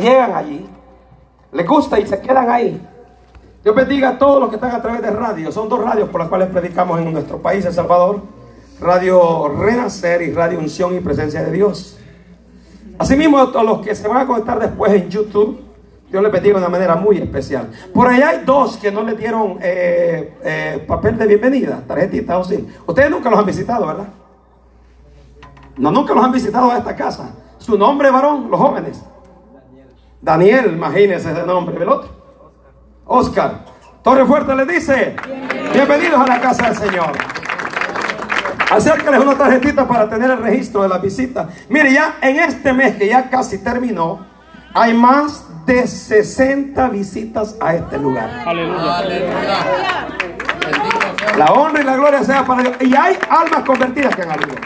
llegan allí, les gusta y se quedan ahí. Dios bendiga a todos los que están a través de radio. Son dos radios por las cuales predicamos en nuestro país, El Salvador. Radio Renacer y Radio Unción y Presencia de Dios. Asimismo, a los que se van a conectar después en YouTube, Dios les bendiga de una manera muy especial. Por allá hay dos que no les dieron eh, eh, papel de bienvenida, tarjetita o sí. Ustedes nunca los han visitado, ¿verdad? No, nunca los han visitado a esta casa. Su nombre, varón, los jóvenes. Daniel, imagínense ese nombre. El otro. Oscar. Torre Fuerte les dice, bienvenidos a la casa del Señor. Acércales una tarjetita para tener el registro de la visita. Mire, ya en este mes que ya casi terminó, hay más de 60 visitas a este lugar. Aleluya. La honra y la gloria sea para Dios. Y hay almas convertidas que han Aleluya.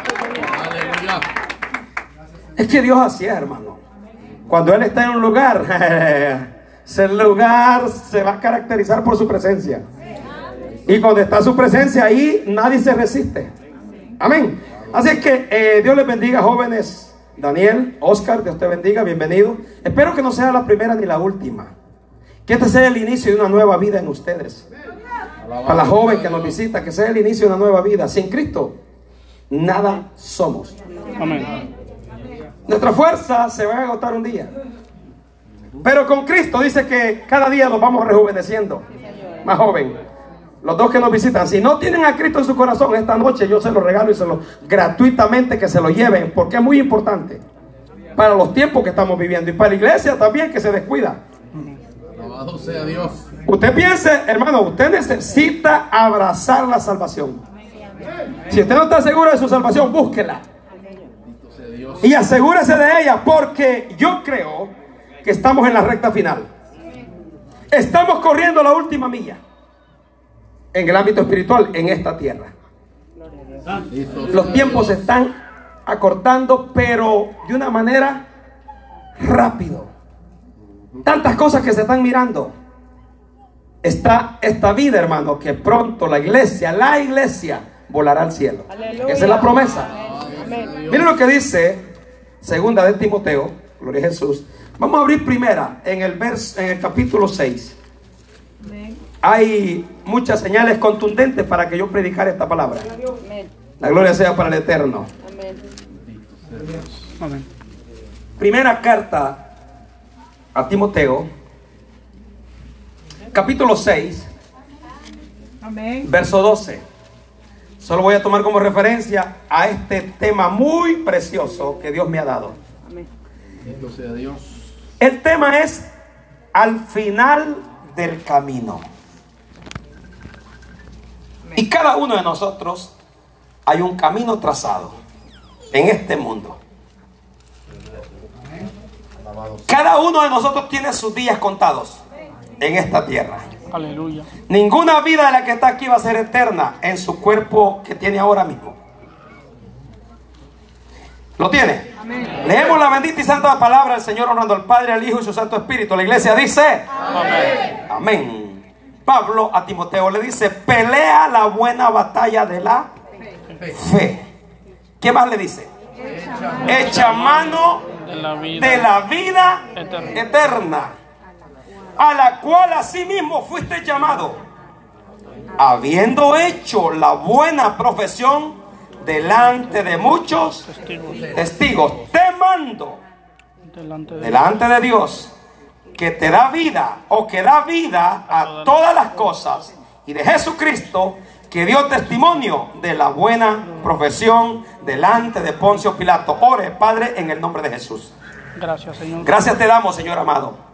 Es que Dios así es, hermano. Cuando Él está en un lugar, ese lugar se va a caracterizar por su presencia. Y cuando está su presencia ahí, nadie se resiste. Amén. Así que eh, Dios les bendiga, jóvenes. Daniel, Oscar, Dios te bendiga, bienvenido. Espero que no sea la primera ni la última. Que este sea el inicio de una nueva vida en ustedes. Para la joven que nos visita, que sea el inicio de una nueva vida. Sin Cristo, nada somos. Amén. Nuestra fuerza se va a agotar un día. Pero con Cristo dice que cada día nos vamos rejuveneciendo. Más joven. Los dos que nos visitan, si no tienen a Cristo en su corazón esta noche, yo se lo regalo y se lo gratuitamente que se lo lleven, porque es muy importante para los tiempos que estamos viviendo y para la iglesia también que se descuida. Alabado sea Dios. Usted piense, hermano, usted necesita abrazar la salvación. Si usted no está seguro de su salvación, búsquela. Y asegúrese de ella, porque yo creo que estamos en la recta final. Estamos corriendo la última milla en el ámbito espiritual en esta tierra. Los tiempos se están acortando, pero de una manera rápido. Tantas cosas que se están mirando. Está esta vida, hermano, que pronto la iglesia, la iglesia, volará al cielo. Esa es la promesa. Miren lo que dice segunda de Timoteo, gloria a Jesús. Vamos a abrir primera en el, verso, en el capítulo 6 hay muchas señales contundentes para que yo predicara esta palabra. La gloria sea para el Eterno. Primera carta a Timoteo, capítulo 6, verso 12. Solo voy a tomar como referencia a este tema muy precioso que Dios me ha dado. El tema es al final del camino. Y cada uno de nosotros hay un camino trazado en este mundo. Cada uno de nosotros tiene sus días contados en esta tierra. Aleluya. Ninguna vida de la que está aquí va a ser eterna en su cuerpo que tiene ahora mismo. ¿Lo tiene? Leemos la bendita y santa palabra del Señor honrando al Padre, al Hijo y su Santo Espíritu. La iglesia dice: Amén. Amén. Pablo a Timoteo le dice, pelea la buena batalla de la fe. ¿Qué más le dice? Echa mano de la vida eterna, a la cual asimismo fuiste llamado, habiendo hecho la buena profesión delante de muchos testigos. Te mando delante de Dios que te da vida o que da vida a todas las cosas y de Jesucristo que dio testimonio de la buena profesión delante de Poncio Pilato. Ore, Padre, en el nombre de Jesús. Gracias, Señor. Gracias te damos, Señor amado.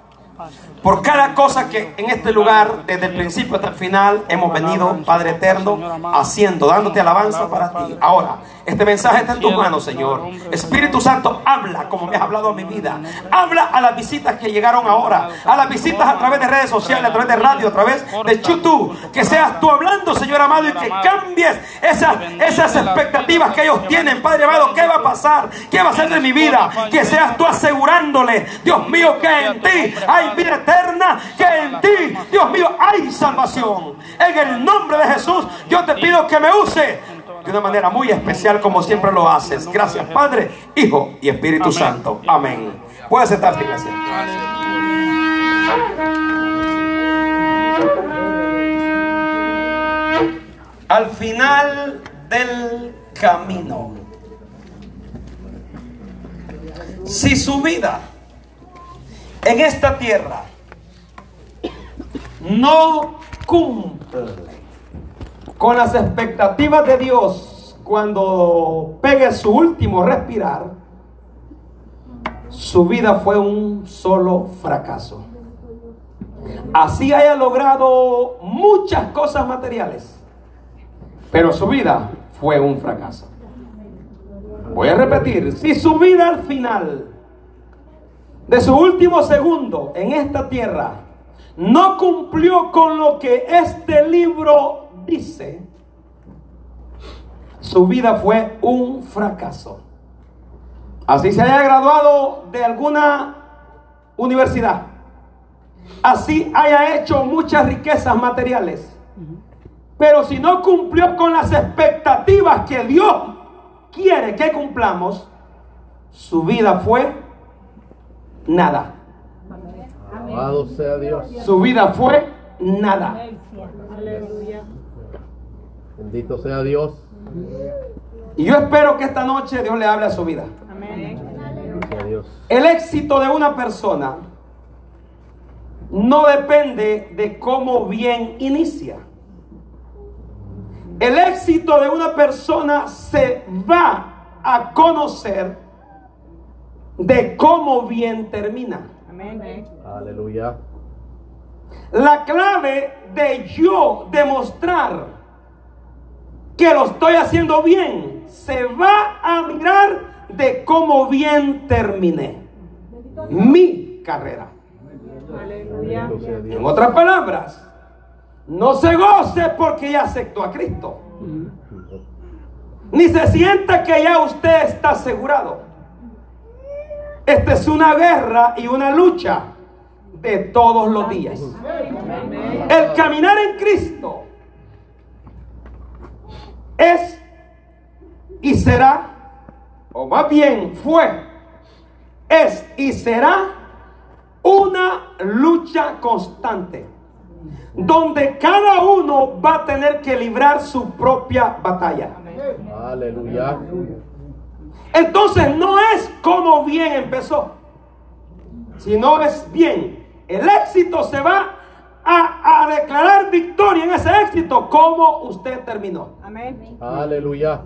Por cada cosa que en este lugar, desde el principio hasta el final, hemos venido, Padre eterno, haciendo, dándote alabanza para ti. Ahora, este mensaje está en tus manos, Señor. Espíritu Santo, habla como me has hablado a mi vida. Habla a las visitas que llegaron ahora. A las visitas a través de redes sociales, a través de radio, a través de YouTube. Que seas tú hablando, Señor amado, y que cambies esas, esas expectativas que ellos tienen. Padre amado, ¿qué va a pasar? ¿Qué va a ser de mi vida? Que seas tú asegurándole, Dios mío, que en ti hay vida eterna. Que en ti, Dios mío, hay salvación. En el nombre de Jesús, yo te pido que me use de una manera muy especial como siempre lo haces. Gracias Padre, Hijo y Espíritu Santo. Amén. Puede sentarse, iglesia. Al final del camino, si su vida en esta tierra no cumple con las expectativas de Dios cuando pegue su último respirar, su vida fue un solo fracaso. Así haya logrado muchas cosas materiales, pero su vida fue un fracaso. Voy a repetir, si su vida al final de su último segundo en esta tierra no cumplió con lo que este libro dice, su vida fue un fracaso. Así se haya graduado de alguna universidad, así haya hecho muchas riquezas materiales, pero si no cumplió con las expectativas que Dios quiere que cumplamos, su vida fue nada. Amado sea Dios. Su vida fue nada. Bendito sea Dios. Y yo espero que esta noche Dios le hable a su vida. Dios. El éxito de una persona no depende de cómo bien inicia. El éxito de una persona se va a conocer de cómo bien termina. Aleluya. La clave de yo demostrar que lo estoy haciendo bien se va a mirar de cómo bien terminé mi carrera. Dios. En otras palabras, no se goce porque ya aceptó a Cristo. Ni se sienta que ya usted está asegurado. Esta es una guerra y una lucha de todos los días. El caminar en Cristo es y será, o más bien fue, es y será una lucha constante, donde cada uno va a tener que librar su propia batalla. Aleluya. Entonces no es como bien empezó, sino es bien. El éxito se va a, a declarar victoria en ese éxito como usted terminó. Aleluya.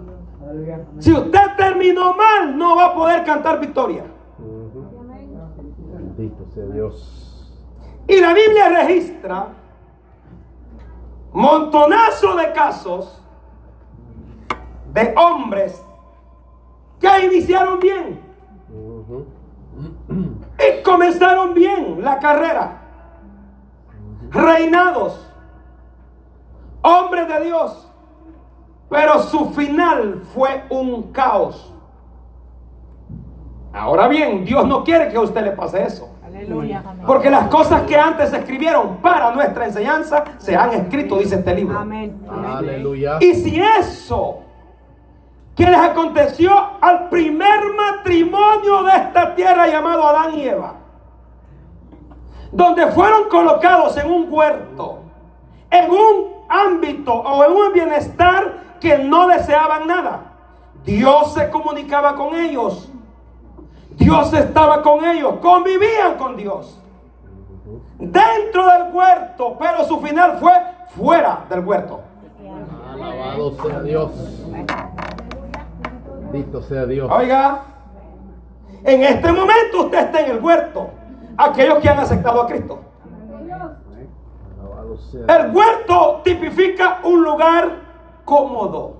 Si usted terminó mal, no va a poder cantar victoria. Bendito sea Dios. Y la Biblia registra montonazo de casos de hombres que iniciaron bien y comenzaron bien la carrera. Reinados, hombres de Dios, pero su final fue un caos. Ahora bien, Dios no quiere que a usted le pase eso. Porque las cosas que antes se escribieron para nuestra enseñanza se han escrito, dice este libro. Aleluya. Y si eso que les aconteció al primer matrimonio de esta tierra llamado Adán y Eva, donde fueron colocados en un huerto, en un ámbito o en un bienestar que no deseaban nada, Dios se comunicaba con ellos. Dios estaba con ellos, convivían con Dios. Dentro del huerto, pero su final fue fuera del huerto. Alabado sea Dios. Bendito sea Dios. Oiga, en este momento usted está en el huerto. Aquellos que han aceptado a Cristo. El huerto tipifica un lugar cómodo,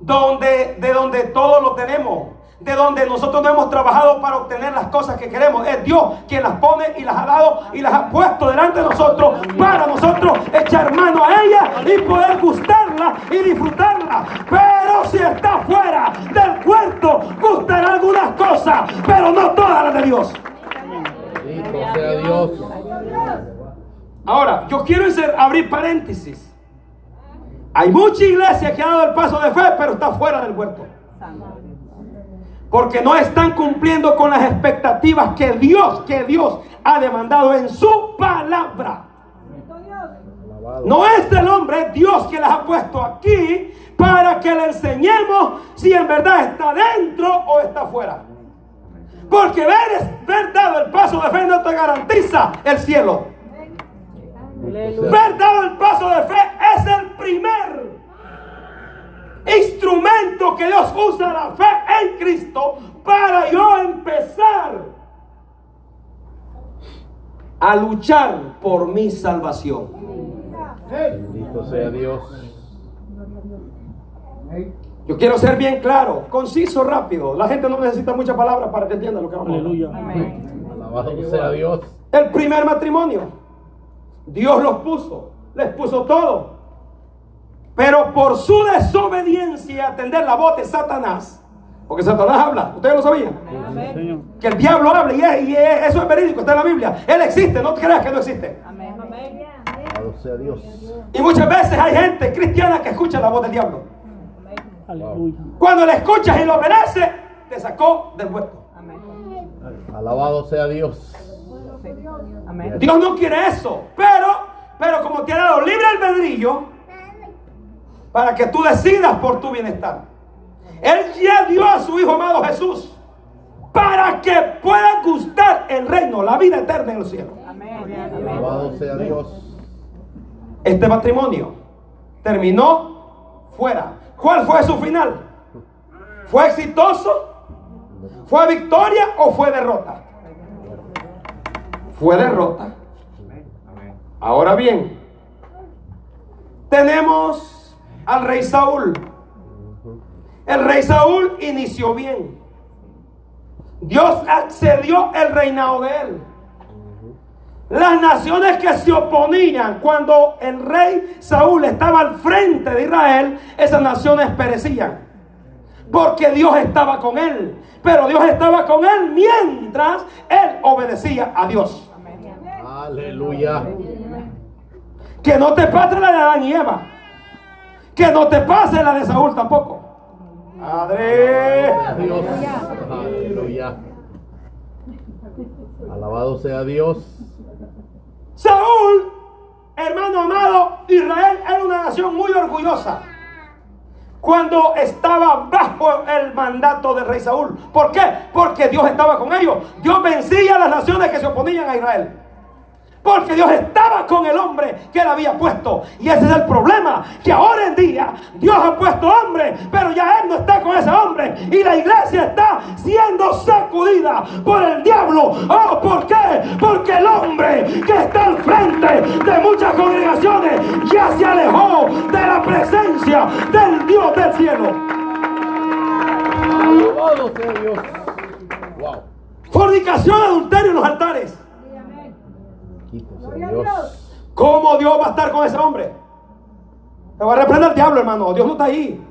donde de donde todo lo tenemos, de donde nosotros no hemos trabajado para obtener las cosas que queremos. Es Dios quien las pone y las ha dado y las ha puesto delante de nosotros para nosotros echar mano a ellas y poder gustarla y disfrutarla. Pero si está fuera del huerto, gustará algunas cosas, pero no todas las de Dios. Bendito sea Dios. Ahora, yo quiero hacer- abrir paréntesis. Hay mucha iglesia que ha dado el paso de fe, pero está fuera del huerto. Porque no están cumpliendo con las expectativas que Dios, que Dios ha demandado en su palabra. No es el hombre, es Dios que las ha puesto aquí para que le enseñemos si en verdad está dentro o está afuera. Porque ver, ver dado el paso de fe no te garantiza el cielo. Ver dado el paso de fe es el primer instrumento que Dios usa la fe en Cristo para yo empezar a luchar por mi salvación. Bendito sea Dios. Yo quiero ser bien claro, conciso, rápido. La gente no necesita muchas palabras para que entienda lo que vamos a hablar. Alabado sea Dios. El primer matrimonio, Dios los puso, les puso todo. Pero por su desobediencia, atender la voz de Satanás, porque Satanás habla, ustedes lo sabían, que el diablo habla y, es- y es- eso es verídico, está en la Biblia. Él existe, no creas que no existe. Alabado sea Dios. Y muchas veces hay gente cristiana que escucha la voz del diablo. Aleluya. Cuando le escuchas y lo obedece, te sacó del huerto. Alabado sea Dios. Dios no quiere eso, pero, pero como te ha dado libre albedrillo, para que tú decidas por tu bienestar. Él ya dio a su Hijo amado Jesús para que pueda gustar el reino, la vida eterna en el cielo. Alabado sea Dios. Este matrimonio terminó fuera. ¿Cuál fue su final? ¿Fue exitoso? ¿Fue victoria o fue derrota? Fue derrota. Ahora bien, tenemos al rey Saúl. El rey Saúl inició bien. Dios accedió el reinado de él. Las naciones que se oponían cuando el rey Saúl estaba al frente de Israel, esas naciones perecían. Porque Dios estaba con él. Pero Dios estaba con él mientras él obedecía a Dios. Aleluya. Que no te pase la de Adán y Eva. Que no te pase la de Saúl tampoco. Padre. Dios. Aleluya. Alabado sea Dios. Saúl, hermano amado, Israel era una nación muy orgullosa. Cuando estaba bajo el mandato del rey Saúl. ¿Por qué? Porque Dios estaba con ellos. Dios vencía a las naciones que se oponían a Israel. Porque Dios estaba con el hombre que él había puesto. Y ese es el problema. Que ahora en día Dios ha puesto hombre. Pero ya él no está con ese hombre. Y la iglesia está siendo sacudida por el diablo. Oh, ¿por qué? Porque el hombre que está al frente de muchas congregaciones ya se alejó de la presencia del Dios del cielo. Fornicación, adulterio en los altares. Dios. ¿Cómo Dios va a estar con ese hombre? Te va a reprender el diablo, hermano. Dios no está ahí.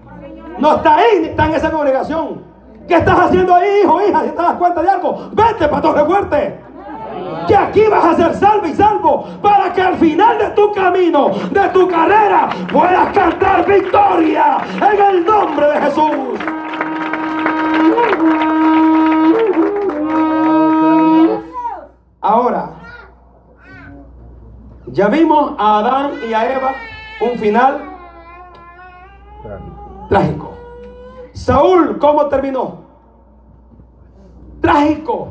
No está ahí, ni está en esa congregación. ¿Qué estás haciendo ahí, hijo, hija? Si te das cuenta de algo, vete para Torre Fuerte. Que aquí vas a ser salvo y salvo para que al final de tu camino, de tu carrera, puedas cantar victoria en el nombre de Jesús. Ahora, ya vimos a Adán y a Eva un final trágico. Saúl, ¿cómo terminó? Trágico.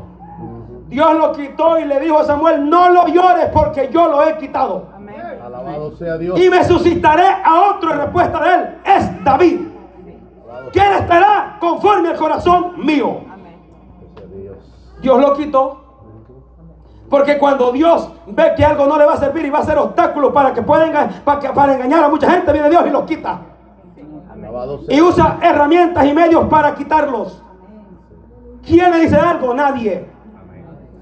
Dios lo quitó y le dijo a Samuel, no lo llores porque yo lo he quitado. Alabado sea Dios. Y me suscitaré a otro en respuesta de él. Es David. ¿Quién estará conforme al corazón mío? Dios lo quitó. Porque cuando Dios ve que algo no le va a servir y va a ser obstáculo para que pueda para, engañar a mucha gente, viene Dios y lo quita. Y usa herramientas y medios para quitarlos. ¿Quién le dice algo? Nadie.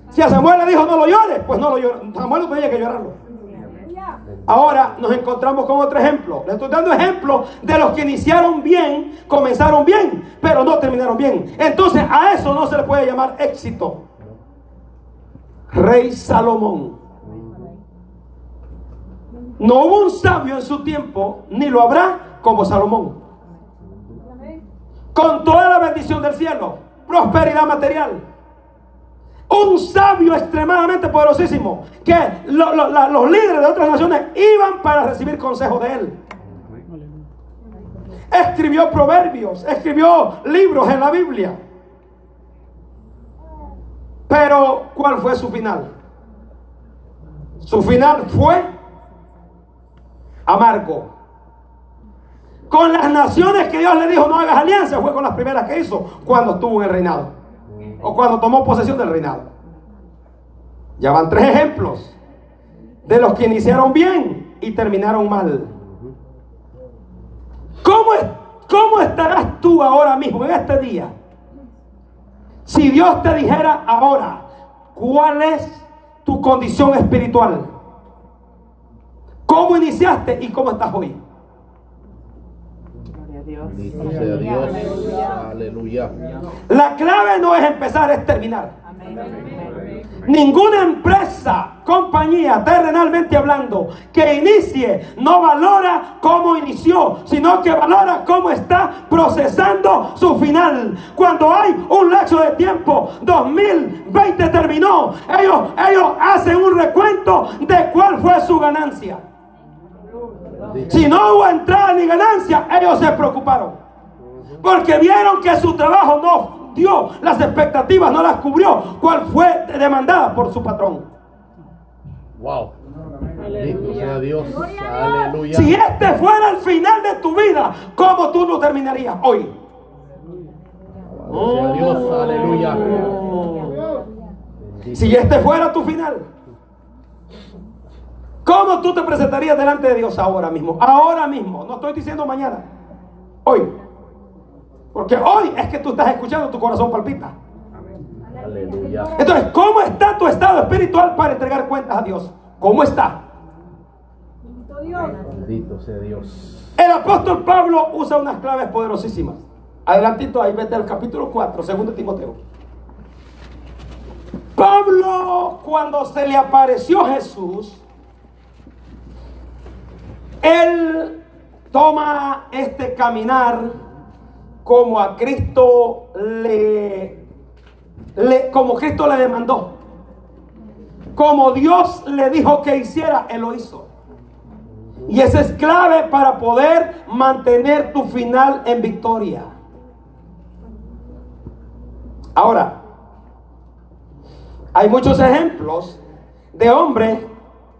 Si a Samuel le dijo no lo llores, pues no lo llores. Samuel no tenía que llorarlo. Ahora nos encontramos con otro ejemplo. Le estoy dando ejemplo de los que iniciaron bien, comenzaron bien, pero no terminaron bien. Entonces a eso no se le puede llamar éxito. Rey Salomón. No hubo un sabio en su tiempo, ni lo habrá como Salomón. Con toda la bendición del cielo. prosperidad material. Un sabio extremadamente poderosísimo que los líderes de otras naciones iban para recibir consejo de él. Escribió proverbios, escribió libros en la Biblia. Pero, ¿cuál fue su final? Su final fue amargo. Con las naciones que Dios le dijo no hagas alianza, fue con las primeras que hizo cuando estuvo en el reinado. O cuando tomó posesión del reinado. Ya van tres ejemplos de los que iniciaron bien y terminaron mal. ¿Cómo, ¿Cómo estarás tú ahora mismo, en este día? Si Dios te dijera ahora, ¿cuál es tu condición espiritual? ¿Cómo iniciaste y cómo estás hoy? Bendito sea Dios. Aleluya. La clave no es empezar, es terminar. Ninguna empresa, terrenalmente hablando, que inicie, no valora cómo inició, sino que valora cómo está procesando su final. Cuando hay un lapso de tiempo, 2020 terminó, ellos, ellos hacen un recuento de cuál fue su ganancia. Si no hubo entrada ni ganancia, ellos se preocuparon. Porque vieron que su trabajo no dio las expectativas, no las cubrió, cual fue demandada por su patrón. Wow. Bendito sea Dios. Aleluya. Si este fuera el final de tu vida, ¿cómo tú lo terminarías hoy? Sea Dios. Aleluya. Si este fuera tu final, ¿cómo tú te presentarías delante de Dios ahora mismo? Ahora mismo, no estoy diciendo mañana, hoy. Porque hoy es que tú estás escuchando, tu corazón palpita. Aleluya. Entonces, ¿cómo está tu estado espiritual para entregar cuentas a Dios? ¿Cómo está? Bendito sea Dios. El apóstol Pablo usa unas claves poderosísimas. Adelantito ahí, vete al capítulo 4, segundo Timoteo. Pablo, cuando se le apareció Jesús, él toma este caminar como a Cristo le, como Cristo le demandó. Como Dios le dijo que hiciera, él lo hizo. Y esa es clave para poder mantener tu final en victoria. Ahora, hay muchos ejemplos de hombres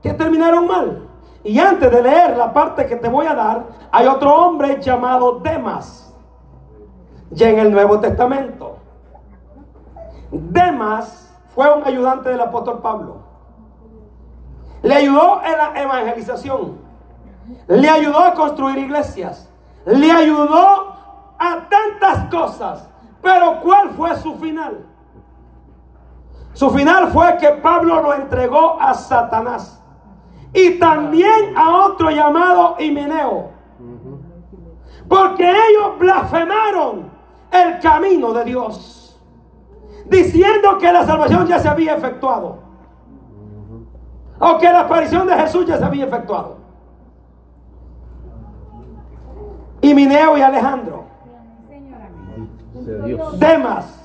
que terminaron mal. Y antes de leer la parte que te voy a dar, hay otro hombre llamado Demas. Ya en el Nuevo Testamento. Demas fue un ayudante del apóstol Pablo. Le ayudó en la evangelización. Le ayudó a construir iglesias. Le ayudó a tantas cosas. Pero ¿cuál fue su final? Su final fue que Pablo lo entregó a Satanás. Y también a otro llamado Himeneo. Porque ellos blasfemaron el camino de Dios. Diciendo que la salvación ya se había efectuado. O que la aparición de Jesús ya se había efectuado. Y Alejandro. Bendito sea Dios. Demas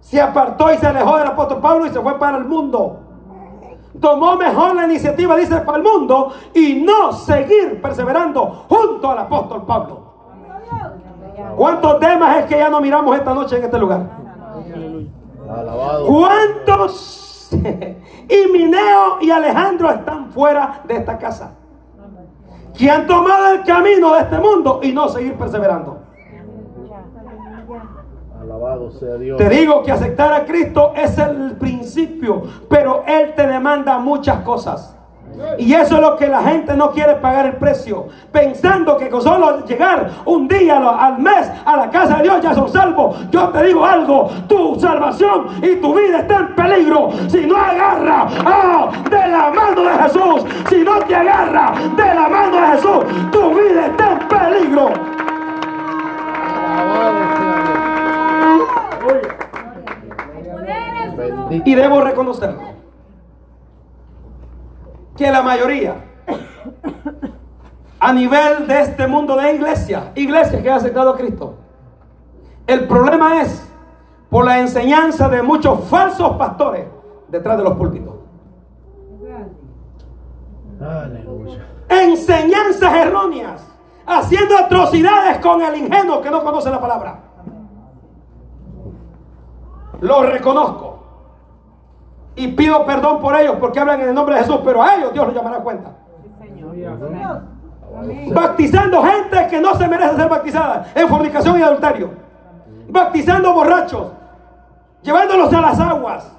se apartó y se alejó del apóstol Pablo y se fue para el mundo. Tomó mejor la iniciativa, dice, para el mundo y no seguir perseverando junto al apóstol Pablo. ¿Cuántos Demas es que ya no miramos esta noche en este lugar? Alabado. ¿Cuántos Himineo y Alejandro están fuera de esta casa? Que han tomado el camino de este mundo y no seguir perseverando. Alabado sea Dios. Te digo que aceptar a Cristo es el principio, pero Él te demanda muchas cosas. Y eso es lo que la gente no quiere pagar el precio, pensando que con solo llegar un día al- mes a la casa de Dios ya son salvos. Yo te digo algo, tu salvación y tu vida está en peligro si no agarra ah, de la mano de Jesús. Si no te agarra de la mano de Jesús, tu vida está en peligro. Y debo reconocerlo. Que la mayoría, a nivel de este mundo de iglesia, iglesias que han aceptado a Cristo, el problema es por la enseñanza de muchos falsos pastores detrás de los púlpitos. Enseñanzas erróneas, haciendo atrocidades con el ingenuo que no conoce la palabra. Lo reconozco. Y pido perdón por ellos porque hablan en el nombre de Jesús, pero a ellos Dios los llamará a cuenta. Bautizando gente que no se merece ser bautizada en fornicación y adulterio. Bautizando borrachos, llevándolos a las aguas.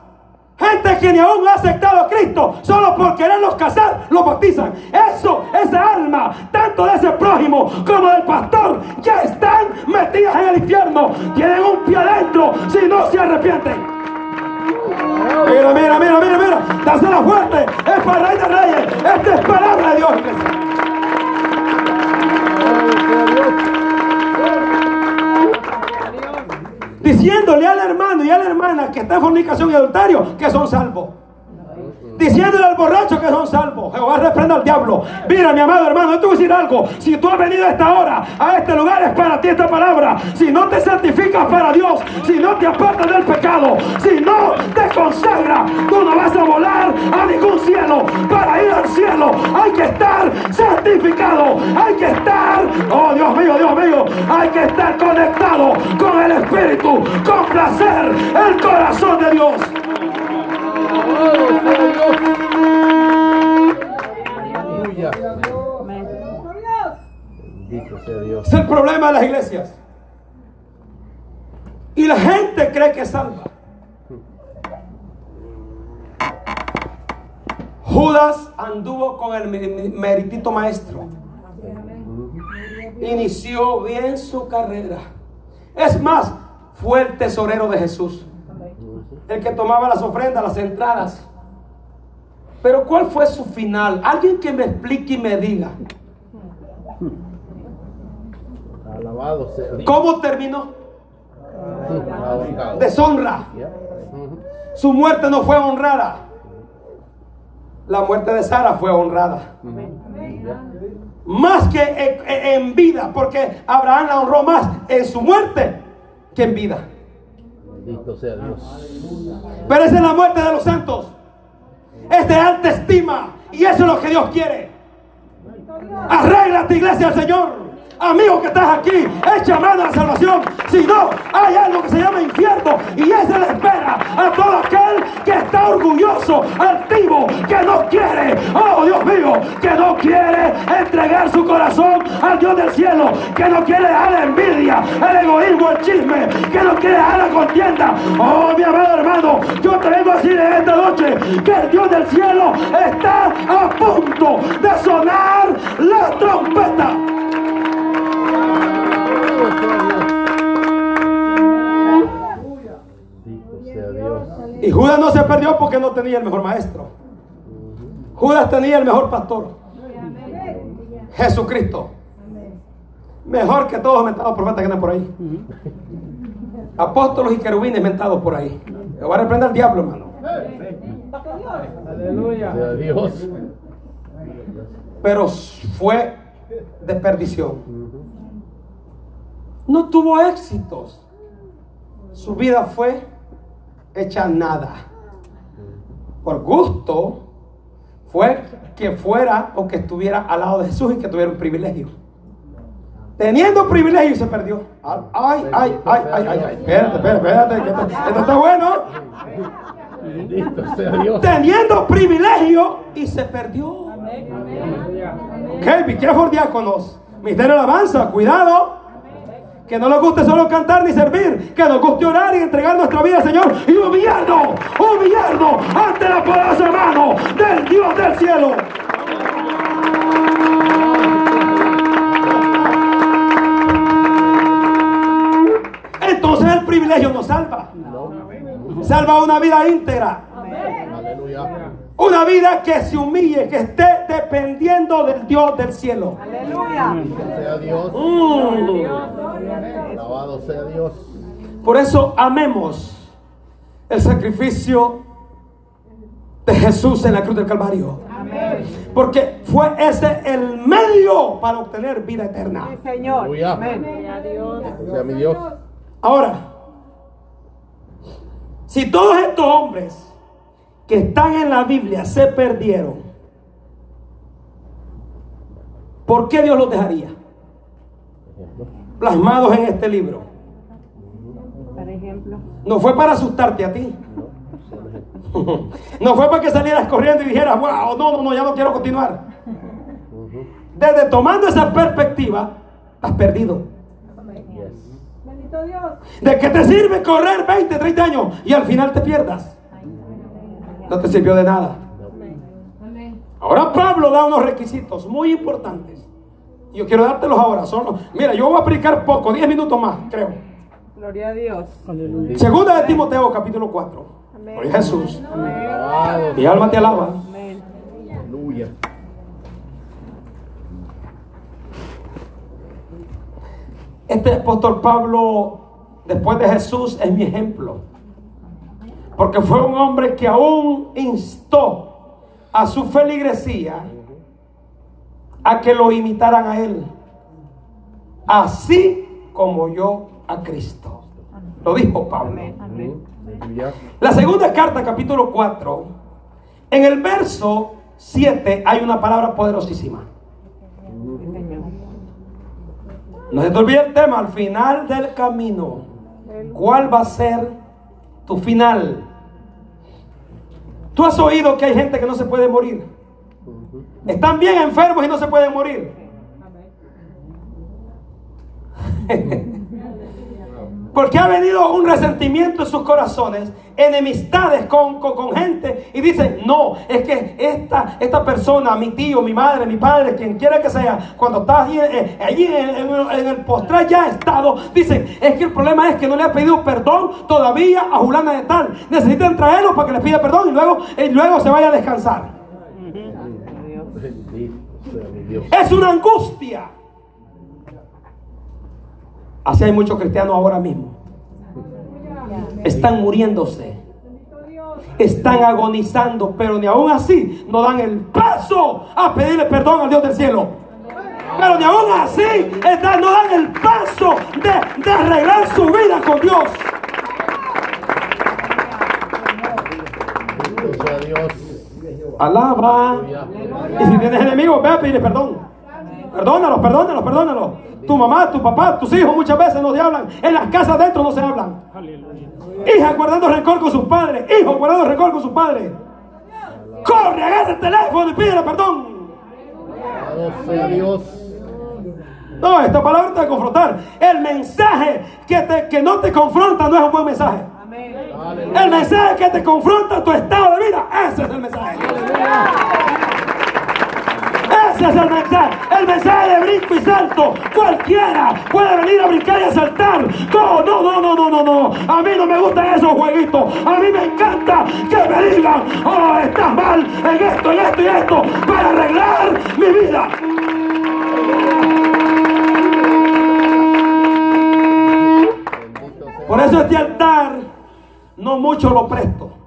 Gente que ni aún ha aceptado a Cristo, solo por quererlos casar, los bautizan. Eso, esa alma, tanto de ese prójimo como del pastor, ya están metidas en el infierno. Tienen un pie adentro si no se arrepienten. Mira, mira, mira, mira, mira. Dásela fuerte. Es para el Rey de Reyes. Esta es palabra de Dios. Diciéndole al hermano y a la hermana que está en fornicación y adulterio que son salvos. Diciéndole al borracho que son salvos. Jehová reprenda al diablo. Mira, mi amado hermano, yo decir algo. Si tú has venido a esta hora, a este lugar, es para ti esta palabra. Si no te santificas para Dios, si no te apartas del pecado, si no te consagras, tú no vas a volar a ningún cielo. Para ir al cielo hay que estar santificado. Hay que estar, oh Dios mío, Dios mío, hay que estar conectado con el Espíritu, con placer el corazón de Dios. Alabado sea Dios. Aleluya. Bendito sea Dios. Es el problema de las iglesias. Y la gente cree que es salva. Judas anduvo con el meritito maestro. Inició bien su carrera. Es más, fue el tesorero de Jesús. El que tomaba las ofrendas, las entradas. Pero ¿cuál fue su final? Alguien que me explique y me diga. Alabado sea. ¿Cómo terminó? Deshonra. Su muerte no fue honrada. La muerte de Sara fue honrada. Más que en vida, porque Abraham la honró más en su muerte que en vida. Bendito sea Dios. Pero esa es la muerte de los santos. Es de alta estima. Y eso es lo que Dios quiere. Arregla tu iglesia al Señor. Amigo que estás aquí, echa mano a la salvación. Si no, hay algo que se llama infierno. Y esa le espera a todo aquel que está orgulloso, altivo, que no quiere, oh Dios mío, que no quiere entregar su corazón al Dios del cielo, que no quiere dejar la envidia, el egoísmo, el chisme, que no quiere dejar la contienda. Oh, mi amado hermano, yo te vengo a decir en esta noche que el Dios del cielo está a punto de sonar la trompeta. Se perdió porque no tenía el mejor maestro. Judas tenía el mejor pastor. Jesucristo. Mejor que todos los mentados profetas que andan por ahí. Apóstolos y querubines mentados por ahí. Le va a reprender al diablo, hermano. Sea Dios. Pero fue desperdición. No tuvo éxitos. Su vida fue hecha nada. Por gusto fue que fuera o que estuviera al lado de Jesús y que tuviera un privilegio. Teniendo privilegio se perdió. Ay, ay, ay, ay, ay. Espérate, espérate, espérate. que Esto, esto está bueno. Bendito sea Dios. Teniendo privilegio y se perdió. Ok, be careful, diáconos. Misterio de alabanza, cuidado. Que no nos guste solo cantar ni servir, que nos guste orar y entregar nuestra vida al Señor y humillarnos, humillarnos ante la poderosa mano del Dios del cielo. Entonces el privilegio nos salva. Salva una vida íntegra. Aleluya. Una vida que se humille, que esté dependiendo del Dios del cielo. Bendito sea Dios. Mm. Alabado sea Dios. Por eso amemos el sacrificio de Jesús en la cruz del Calvario. Porque fue ese el medio para obtener vida eterna. Señor. Aleluya. Amén. Bendito sea mi Dios. Ahora, Si todos estos hombres que están en la Biblia se perdieron, ¿por qué Dios los dejaría? Plasmados en este libro. Por ejemplo. No fue para asustarte a ti. No fue para que salieras corriendo y dijeras, wow, no, no, no, ya no quiero continuar. Desde tomando esa perspectiva, has perdido. Bendito Dios. ¿De qué te sirve correr 20, 30 años y al final te pierdas? No te sirvió de nada. Ahora Pablo da unos requisitos muy importantes. Y yo quiero dártelos ahora. Son los- mira, yo voy a aplicar poco, 10 minutos más, creo. Gloria a Dios. Segunda de Timoteo, capítulo 4. Amén. Gloria a Jesús. Alabado Mi alma te alaba. Amén. Aleluya. Este apóstol Pablo, después de Jesús, es mi ejemplo. Porque fue un hombre que aún instó a su feligresía a que lo imitaran a él. Así como yo a Cristo. Lo dijo Pablo. La segunda carta, capítulo 4, en el verso 7 hay una palabra poderosísima. No se te olvide el tema, al final del camino, ¿cuál va a ser tu final? Tú has oído que hay gente que no se puede morir. Están bien enfermos y no se pueden morir. Porque ha venido un resentimiento en sus corazones, enemistades con, con- con gente y dicen, no, es que esta, esta persona, mi tío, mi madre, mi padre, quien quiera que sea, cuando está allí, eh, allí en, en- en el postrar ya estado, dicen, es que el problema es que no le ha pedido perdón todavía a Julana de tal. Necesitan traerlo para que le pida perdón y luego, y luego se vaya a descansar. Es una angustia. Así hay muchos cristianos ahora mismo. Están muriéndose. Están agonizando, pero ni aún así no dan el paso a pedirle perdón al Dios del cielo. Pero ni aún así están- no dan el paso de, de arreglar su vida con Dios. Alaba. Y si tienes enemigos, ve a pedirle perdón. Perdónalos, perdónalos, perdónalos. Tu mamá, tu papá, tus hijos muchas veces no se hablan. En las casas dentro no se hablan. Hija guardando rencor con sus padres. Hijo guardando rencor con sus padres. Corre, agarra el teléfono y pídele perdón. Dios. No, esta palabra te va a confrontar. El mensaje que, te- que no te confronta no es un buen mensaje. Aleluya. El mensaje que te confronta tu estado de vida, ese es el mensaje. Es el mensaje, el mensaje de brinco y salto. Cualquiera puede venir a brincar y a saltar. No, no, no, no, no, no, no. A mí no me gustan esos jueguitos. A mí me encanta que me digan, oh, estás mal en esto, en esto y esto, para arreglar mi vida. Por eso este altar no mucho lo presto.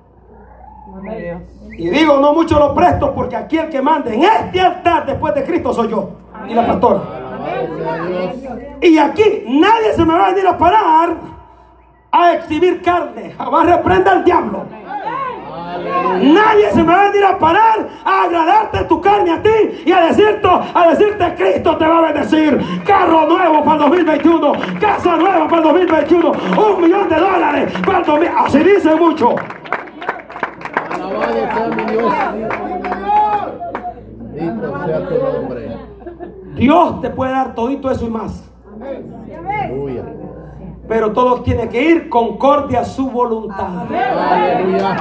Y digo no mucho lo presto porque aquí el que mande en este altar después de Cristo soy yo y la pastora. Y aquí nadie se me va a venir a parar a exhibir carne. Va a reprender al diablo. Nadie se me va a venir a parar a agradarte tu carne a ti y a decirte, a decirte Cristo te va a bendecir. Carro nuevo para el 2021, casa nueva para el 2021, un millón de dólares para el 2000. Así dice mucho. Alabado sea mi Dios. Bendito sea tu nombre. Dios te puede dar todito eso y más. Aleluya. Pero todo tiene que ir concordia a su voluntad. Aleluya.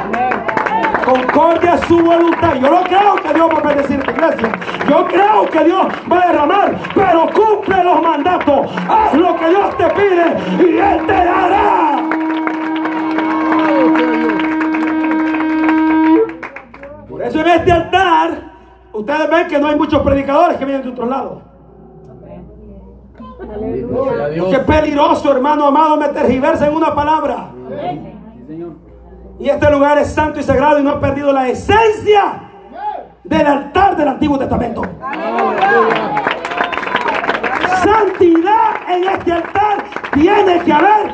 Concordia a su voluntad. Yo no creo que Dios va a bendecir tu iglesia. Yo creo que Dios va a derramar, pero cumple los mandatos. Haz lo que Dios te pide y Él te dará. Eso en este altar, ustedes ven que no hay muchos predicadores que vienen de otros lados. Qué peligroso, hermano amado, me tergiversa en una palabra. Y este lugar es santo y sagrado y no ha perdido la esencia del altar del Antiguo Testamento. Santidad en este altar tiene que haber.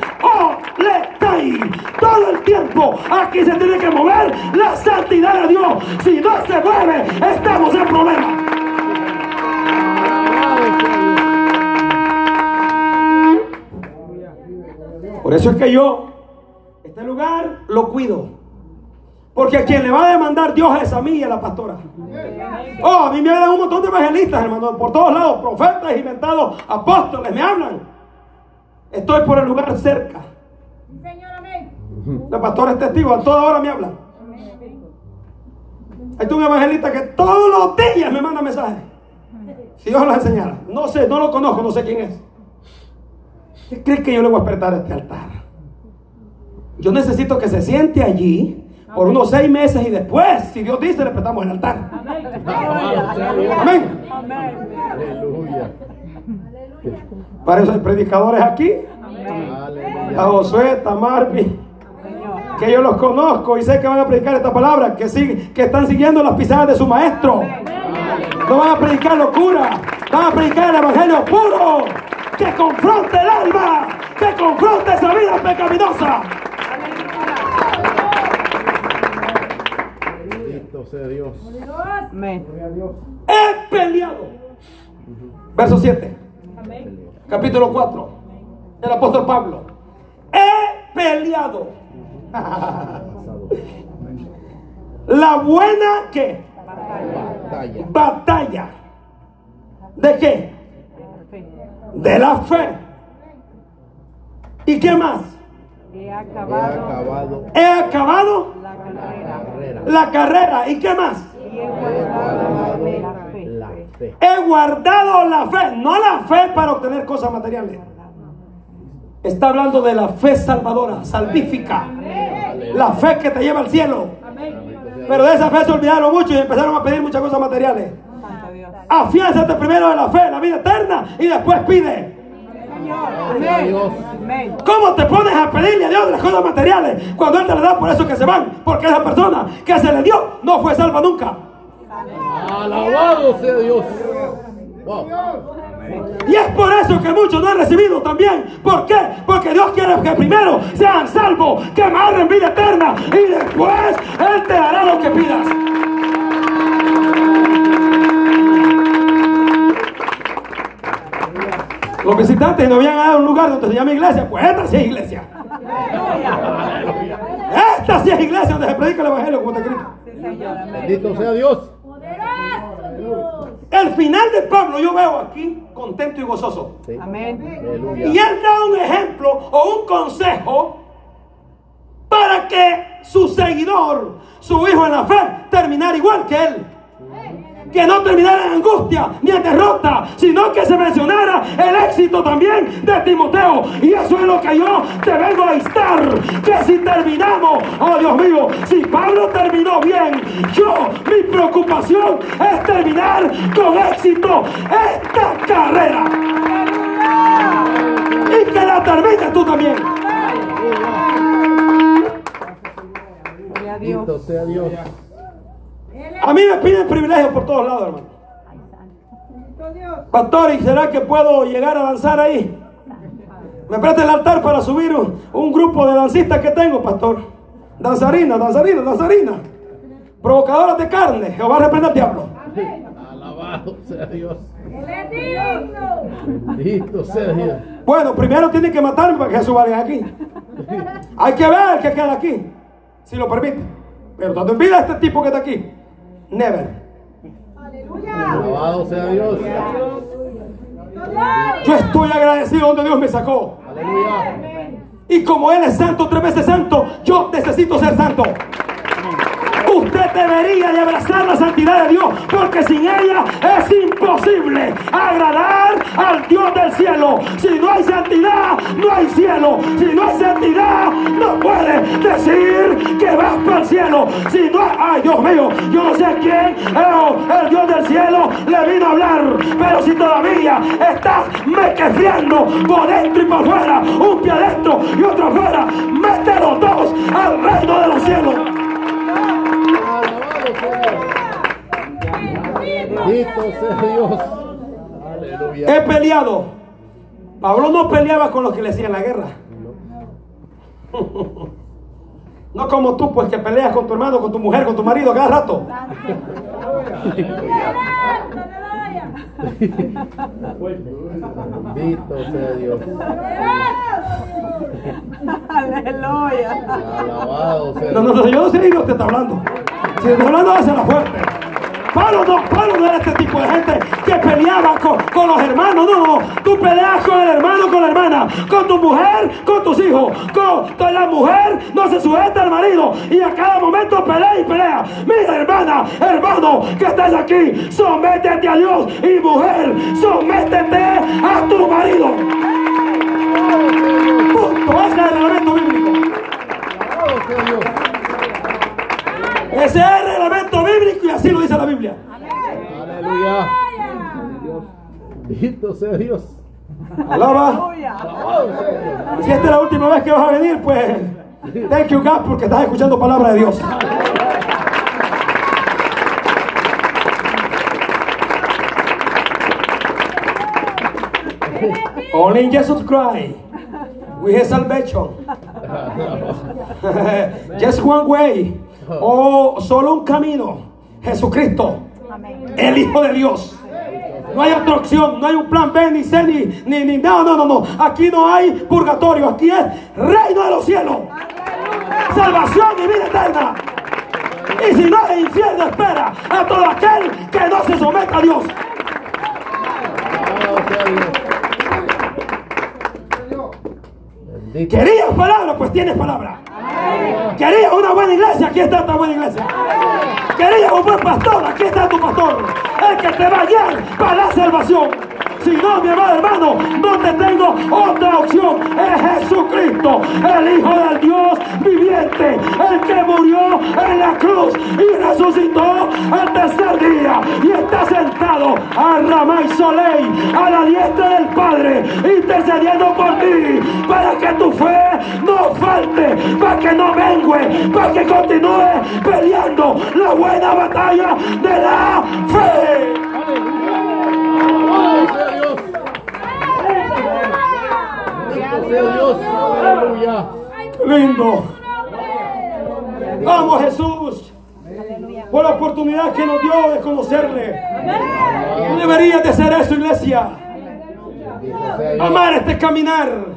Letai. Todo el tiempo aquí se tiene que mover la santidad de Dios. Si no se mueve, estamos en problemas. Por eso es que yo, este lugar lo cuido. Porque a quien le va a demandar Dios es a mí y a la pastora. Oh, a mí me hablan un montón de evangelistas, hermano, por todos lados, profetas inventados, apóstoles, me hablan. Estoy por el lugar cerca. La pastora es testigo, a toda hora me habla. Hay un evangelista que todos los días me manda mensajes. Si Dios lo enseñara. No sé, no lo conozco, no sé quién es. ¿Qué cree que yo le voy a apretar a este altar? Yo necesito que se siente allí por unos seis meses y después, si Dios dice, le prestamos el altar. Amén. Aleluya. Para eso hay predicadores aquí. A Josué, Tamarpi. Que yo los conozco y sé que van a predicar esta palabra. Que, siguen, que están siguiendo las pisadas de su maestro. No van a predicar locura. Van a predicar el evangelio puro. Que confronte el alma. Que confronte esa vida pecaminosa. Bendito sea Dios. Amén. He peleado. Verso 7. Capítulo 4. El apóstol Pablo. He peleado. La buena que Batalla. batalla. ¿De qué? De la fe. ¿Y qué más? He He acabado acabado He acabado la carrera la carrera. ¿Y qué más? y he guardado fe. He guardado la fe, no la fe para obtener cosas materiales. Está hablando de la fe salvadora, salvífica. La fe que te lleva al cielo. Pero de esa fe se olvidaron mucho y empezaron a pedir muchas cosas materiales. Afiánzate primero de la fe, la vida eterna, y después pide. Amén. Amén. ¿Cómo te pones a pedirle a Dios las cosas materiales cuando Él te las da por eso que se van? Porque esa persona que se le dio no fue salva nunca. Alabado sea Dios. Wow. Y es por eso que muchos no han recibido también. ¿Por qué? Porque Dios quiere que primero sean salvos, que amarren vida eterna y después Él te dará lo que pidas. Los visitantes no habían dado un lugar donde se llama iglesia. Pues esta sí es iglesia. Esta sí es iglesia donde se predica el evangelio como está escrito. Bendito sea Dios. El final de Pablo yo veo aquí contento y gozoso. Sí. Amén. Aleluya. Y él da un ejemplo o un consejo para que su seguidor, su hijo en la fe, terminara igual que él. Que no terminara en angustia ni en derrota, sino que se mencionara el éxito también de Timoteo. Y eso es lo que yo te vengo a instar. Que si terminamos, oh Dios mío, si Pablo terminó bien, yo, mi preocupación es terminar con éxito esta carrera. Y que la termines tú también. Gloria a Dios. A mí me piden privilegios por todos lados, hermano. Pastor, ¿y será que puedo llegar a danzar ahí? Me presta el altar para subir un, un grupo de dancistas que tengo, pastor. Danzarinas, danzarinas, danzarinas. Provocadoras de carne. Jehová reprenda al diablo. Alabado sea Dios. Bendito sea Dios. Bueno, primero tienen que matarme para que Jesús vaya aquí. Hay que ver que queda aquí, si lo permite. Pero tanto en vida este tipo que está aquí. Never. Alabado sea Dios. Yo estoy agradecido donde Dios me sacó. Aleluya. Y como Él es santo, tres veces santo, yo necesito ser santo. Usted debería de abrazar la santidad de Dios, porque sin ella es imposible agradar al Dios del cielo. Si no hay santidad, no hay cielo. Si no hay santidad, no puede decir que vas para el cielo. Si no, ay Dios mío, yo no sé quién eh, el Dios del cielo le vino a hablar, pero si todavía estás mequefriando por dentro y por fuera, un pie adentro y otro afuera, mete los dos al reino de los cielos. Bendito sea Dios. Aleluya. He peleado. Pablo no peleaba con los que le hacían la guerra. No como tú, pues que peleas con tu hermano, con tu mujer, con tu marido cada rato. Bendito sea Dios. Aleluya. Alabado sea No, Dios. no, no, yo no sé ni Dios te está hablando. Si te está hablando, la fuerte. Pablo no, Pablo no era este tipo de gente que peleaba con, con los hermanos. No, no, tú peleas con el hermano, con la hermana, con tu mujer, con tus hijos. Con, la mujer no se sujeta al marido y a cada momento pelea y pelea. Mira, hermana, hermano, que estás aquí, sométete a Dios y mujer, sométete a tu marido. Punto. Ese es el reglamento bíblico. Ese es el reglamento así lo dice la Biblia. Aleluya. Bendito sea Dios. Alaba. Si esta es la última vez que vas a venir, pues thank you God porque estás escuchando palabra de Dios. Only in Jesus Christ we have salvation. Just one way. O solo un camino. Jesucristo, el Hijo de Dios. No hay otra opción, no hay un plan B, ni C, ni, ni, ni- no, no, no, no. Aquí no hay purgatorio, aquí es reino de los cielos. Salvación y vida eterna. Y si no, el infierno espera a todo aquel que no se someta a Dios. ¿Querías palabra? Pues tienes palabra. ¿Querías una buena iglesia? Aquí está esta buena iglesia. ¿Querías un buen pastor? Aquí está tu pastor. El que te va a guiar para la salvación. Si no, mi amado hermano, no te tengo otra opción. Es Jesucristo, el Hijo del Dios viviente, el que murió en la cruz y resucitó al tercer día y está sentado a Ramay Soleil, a la diestra del Padre, intercediendo por ti, para que tu fe no falte, para que no mengue, para que continúe peleando la buena batalla de la fe. Lindo. Vamos Jesús. Por la oportunidad que nos dio de conocerle. Tú deberías de hacer eso, iglesia. Amar este caminar.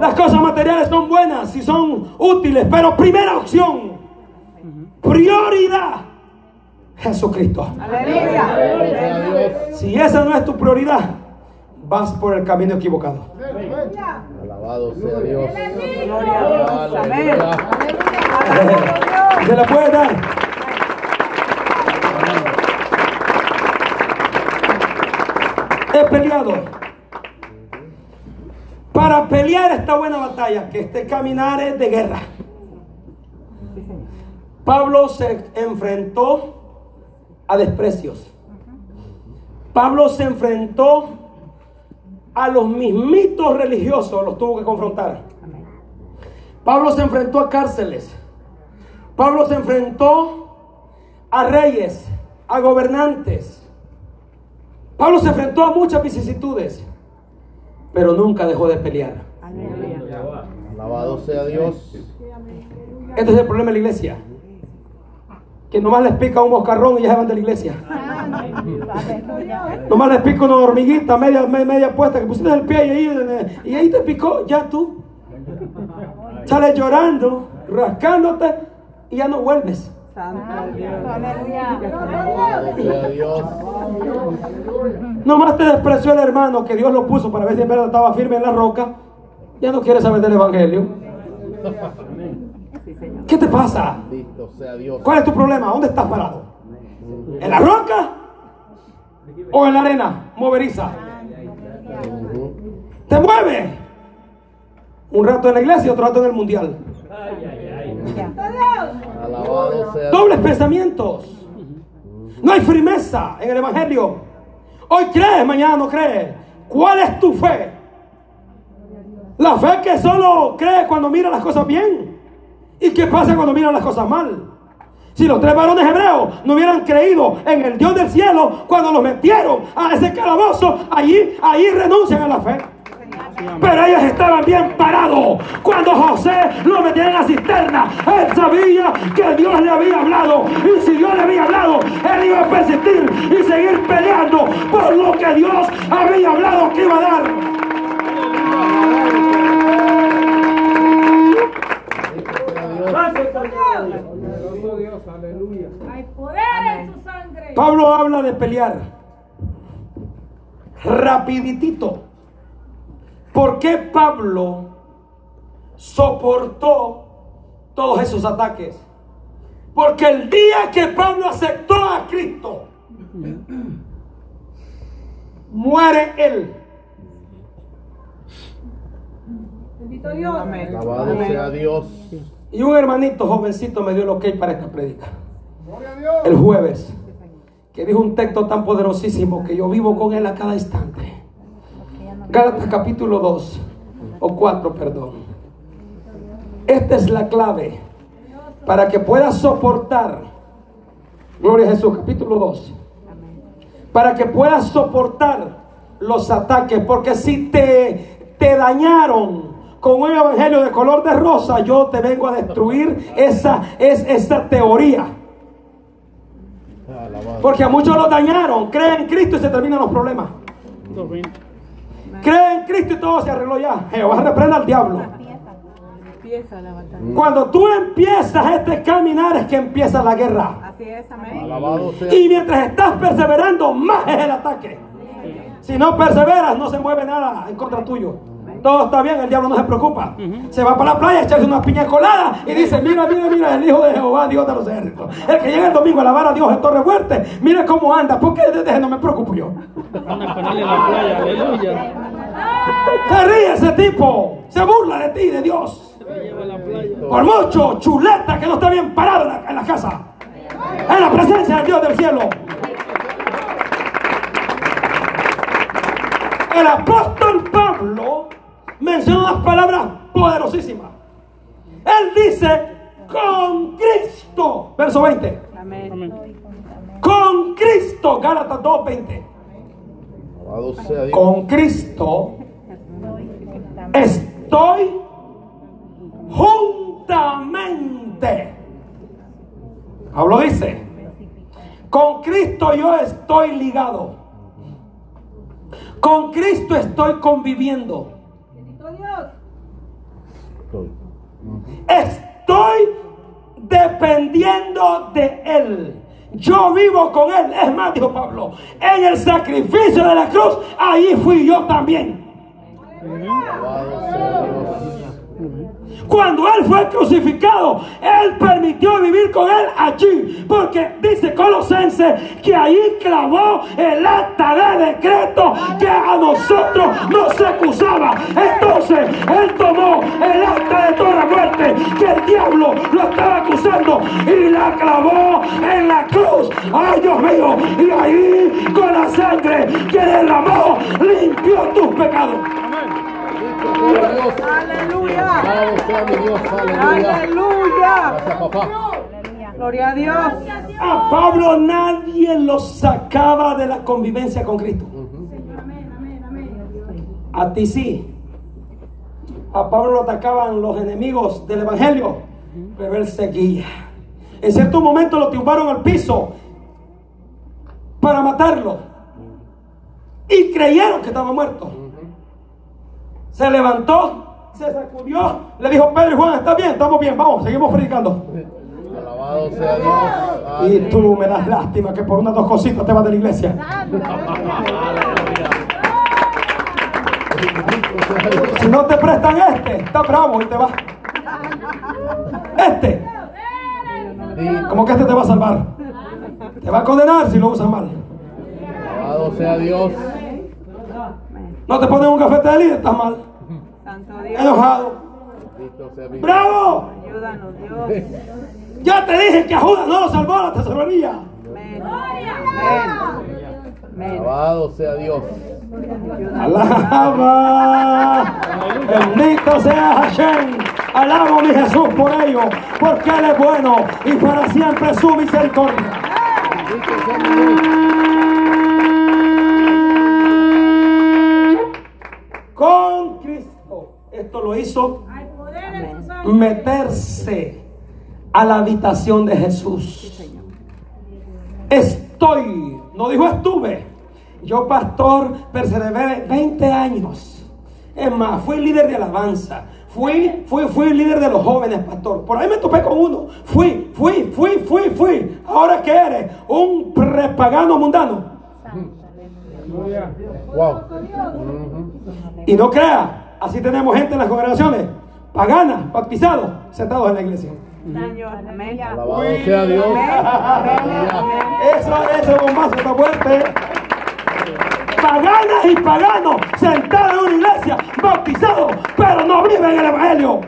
Las cosas materiales son buenas y son útiles, pero primera opción, prioridad, Jesucristo. Aleluya. Si esa no es tu prioridad, vas por el camino equivocado. Alabado sea Dios. Gloria a Dios. Amén. Aleluya. ¿Se la puede dar? He peleado. Para pelear esta buena batalla, que este caminar es de guerra. Pablo se enfrentó a desprecios. Pablo se enfrentó a los mismitos religiosos, los tuvo que confrontar. Pablo se enfrentó a cárceles. Pablo se enfrentó a reyes, a gobernantes. Pablo se enfrentó a muchas vicisitudes, pero nunca dejó de pelear. Alabado sea Dios. Este es el problema de la iglesia. Que nomás les pica un moscarrón y ya se van de la iglesia. Nomás les pica una hormiguita media, me- media puesta que pusiste el pie y ahí, y ahí te picó, ya tú. Sales llorando, rascándote y ya no vuelves. Nomás te despreció el hermano que Dios lo puso para ver si en verdad estaba firme en la roca. Ya no quiere saber del evangelio. ¿Qué te pasa? ¿Cuál es tu problema? ¿Dónde estás parado? ¿En la roca? ¿O en la arena moveriza? ¿Te mueve? Un rato en la iglesia y otro rato en el mundial. Dobles pensamientos. No hay firmeza en el evangelio. Hoy crees, mañana no crees. ¿Cuál es tu fe? La fe que solo crees cuando mira las cosas bien. ¿Y qué pasa cuando miran las cosas mal? Si los tres varones hebreos no hubieran creído en el Dios del cielo cuando los metieron a ese calabozo, allí, allí renuncian a la fe. Pero ellos estaban bien parados. Cuando José lo metía en la cisterna, él sabía que Dios le había hablado. Y si Dios le había hablado, él iba a persistir y seguir peleando por lo que Dios había hablado que iba a dar. Hay poder en su sangre. Pablo habla de pelear. Rapiditito. ¿Por qué Pablo soportó todos esos ataques? Porque el día que Pablo aceptó a Cristo, muere él. Bendito Dios. Amén. Alabado sea Dios. Y un hermanito jovencito me dio el ok para esta predica. El jueves. Que dijo un texto tan poderosísimo que yo vivo con él a cada instante. Gálatas capítulo 2. O 4, perdón. Esta es la clave. Para que puedas soportar. Gloria a Jesús, capítulo 2. Para que puedas soportar los ataques. Porque si te, te dañaron con un evangelio de color de rosa, yo te vengo a destruir esa, es, esa teoría. Porque a muchos los dañaron. Creen en Cristo y se terminan los problemas. Creen en Cristo y todo se arregló ya. Jehová reprenda al diablo. Cuando tú empiezas este caminar es que empieza la guerra. Así es, amén. Alabado sea Y mientras estás perseverando, más es el ataque. Si no perseveras, no se mueve nada en contra tuyo. Todo está bien, el diablo no se preocupa. Se va para la playa, echarse una piña colada y dice, mira, mira, mira, el hijo de Jehová, Dios de los ejércitos. El que llega el domingo a lavar a Dios en Torre Fuerte, mira cómo anda. ¿Por qué de- de- no me preocupo yo? Él en la playa, aleluya. Se ríe ese tipo, se burla de ti, de Dios. A. Por mucho chuleta que no está bien parado en la, en la casa. En la presencia del Dios del cielo. El apóstol Pablo menciona unas palabras poderosísimas. Él dice, con Cristo, verso 20, Amén. con Cristo, Gálatas 2.20, Alabado sea Dios. con Cristo estoy juntamente. Pablo dice, con Cristo yo estoy ligado. Con Cristo estoy conviviendo. Estoy dependiendo de Él. Yo vivo con Él. Es más, dijo Pablo, en el sacrificio de la cruz, ahí fui yo también. Cuando Él fue crucificado, Él permitió vivir con Él allí. Porque dice Colosenses que ahí clavó el acta de decreto que a nosotros nos acusaba. Entonces Él tomó el acta de toda muerte que el diablo lo estaba acusando y la clavó en la cruz. Ay Dios mío, y ahí con la sangre que derramó limpió tus pecados. Aleluya. Aleluya. Gloria a Dios. A Pablo nadie lo sacaba de la convivencia con Cristo. A ti sí. A Pablo lo atacaban los enemigos del Evangelio, pero él seguía. En cierto momento lo tumbaron al piso para matarlo. Y creyeron que estaba muerto. Se levantó, se sacudió, le dijo Pedro y Juan, está bien, estamos bien, vamos, seguimos predicando. Alabado sea Dios. Y tú me das lástima que por unas dos cositas te vas de la iglesia. Si no te prestan este, está bravo y te va. Este, como que este te va a salvar. Te va a condenar si lo usas mal. Alabado sea Dios. No te ponen un café de líder, estás mal. Santo Dios. Enojado. Bendito sea mi ¡Bravo! Ayúdanos, Dios. Ya te dije que a Judas no lo salvó la tesorería. Alabado sea Dios. Alaba. Bendito sea Hashem. Alabo a mi Jesús por ello, porque Él es bueno y para siempre su misericordia. Bendito sea mi Dios. Con lo hizo meterse a la habitación de Jesús. Estoy, no dijo estuve. Yo, pastor, perseveré 20 años. Es más, fui líder de alabanza. Fui, fui, fui líder de los jóvenes, pastor. Por ahí me topé con uno. Fui, fui, fui, fui, fui. Ahora que eres un prepagano mundano. Wow. Y no crea, así tenemos gente en las congregaciones, paganas, bautizados, sentados en la iglesia. Amén. Alabado sea Dios. Eso, ese bombazo está fuerte. Paganas y paganos sentados en una iglesia, bautizados, pero no viven el evangelio.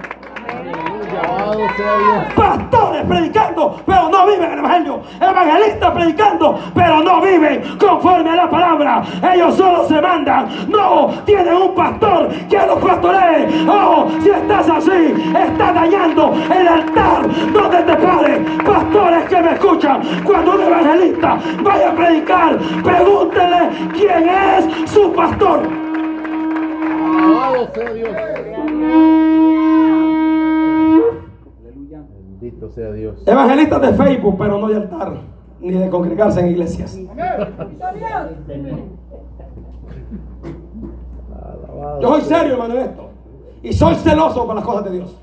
Pastores predicando, pero no viven el evangelio. Evangelistas predicando, pero no viven conforme a la palabra. Ellos solo se mandan. No tienen un pastor que los pastoree. Oh, si estás así, estás dañando el altar donde te pares. Pastores que me escuchan, cuando un evangelista vaya a predicar, pregúntele quién es su pastor. Alabado sea Dios. Bendito sea Dios. Evangelistas de Facebook, pero no de altar, ni de congregarse en iglesias. Yo soy serio, hermano, en esto. Y soy celoso con las cosas de Dios.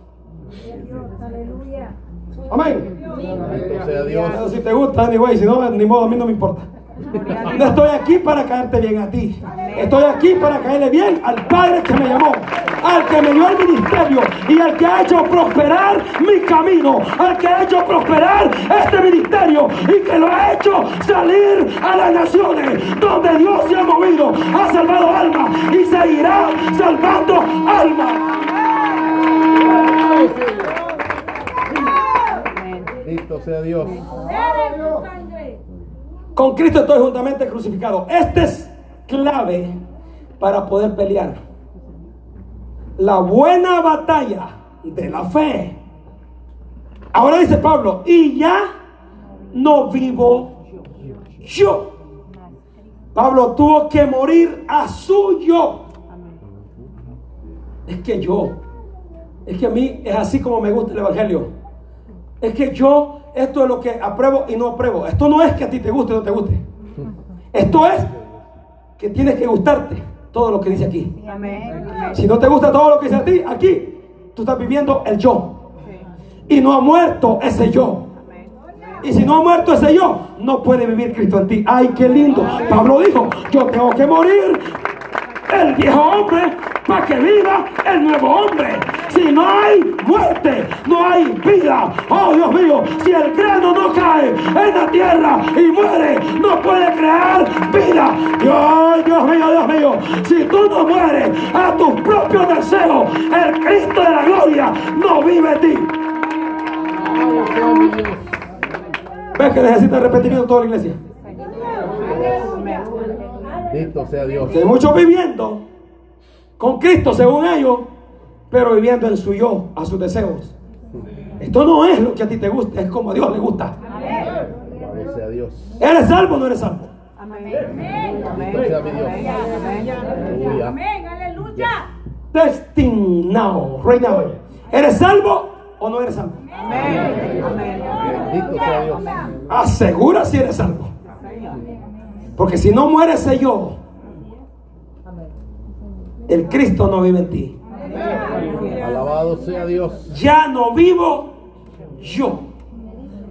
Amén. Bendito sea Dios. Pero si te gusta, anyway, si no, ni modo, a mí no me importa. No estoy aquí para caerte bien a ti. Estoy aquí para caerle bien al Padre que me llamó, al que me dio el ministerio y al que ha hecho prosperar mi camino, al que ha hecho prosperar este ministerio y que lo ha hecho salir a las naciones donde Dios se ha movido, ha salvado almas y seguirá salvando almas. Bendito sea Dios. Poder en su sangre. Con Cristo estoy juntamente crucificado. Este es clave para poder pelear. La buena batalla de la fe. Ahora dice Pablo, y ya no vivo yo. Pablo tuvo que morir a su yo. Es que yo, es que a mí es así como me gusta el Evangelio. Es que yo, esto es lo que apruebo y no apruebo. Esto no es que a ti te guste o no te guste. Esto es que tienes que gustarte todo lo que dice aquí. Si no te gusta todo lo que dice a ti, aquí, tú estás viviendo el yo. Y no ha muerto ese yo. Y si no ha muerto ese yo, no puede vivir Cristo en ti. Ay, qué lindo. Pablo dijo, yo tengo que morir el viejo hombre para que viva el nuevo hombre. Si no hay muerte, no hay vida. Oh Dios mío, si el grano no cae en la tierra y muere, no puede crear vida. Dios, Dios mío, Dios mío, si tú no mueres a tus propios deseos, el Cristo de la gloria no vive en ti. ¿Ves que necesita repetimiento toda la iglesia? Bendito sea Dios. Hay muchos viviendo con Cristo según ellos, pero viviendo en su yo, a sus deseos. Esto no es lo que a ti te gusta, es como a Dios le gusta. Sea Dios. ¿Eres salvo o no eres salvo? Mi Dios. Aleluya. Amén, aleluya. Destinado, right now. ¿Eres salvo o no eres salvo? Bendito sea Dios. Asegura si eres salvo. Porque si no muere ese yo, el Cristo no vive en ti. Alabado sea Dios. Ya no vivo yo,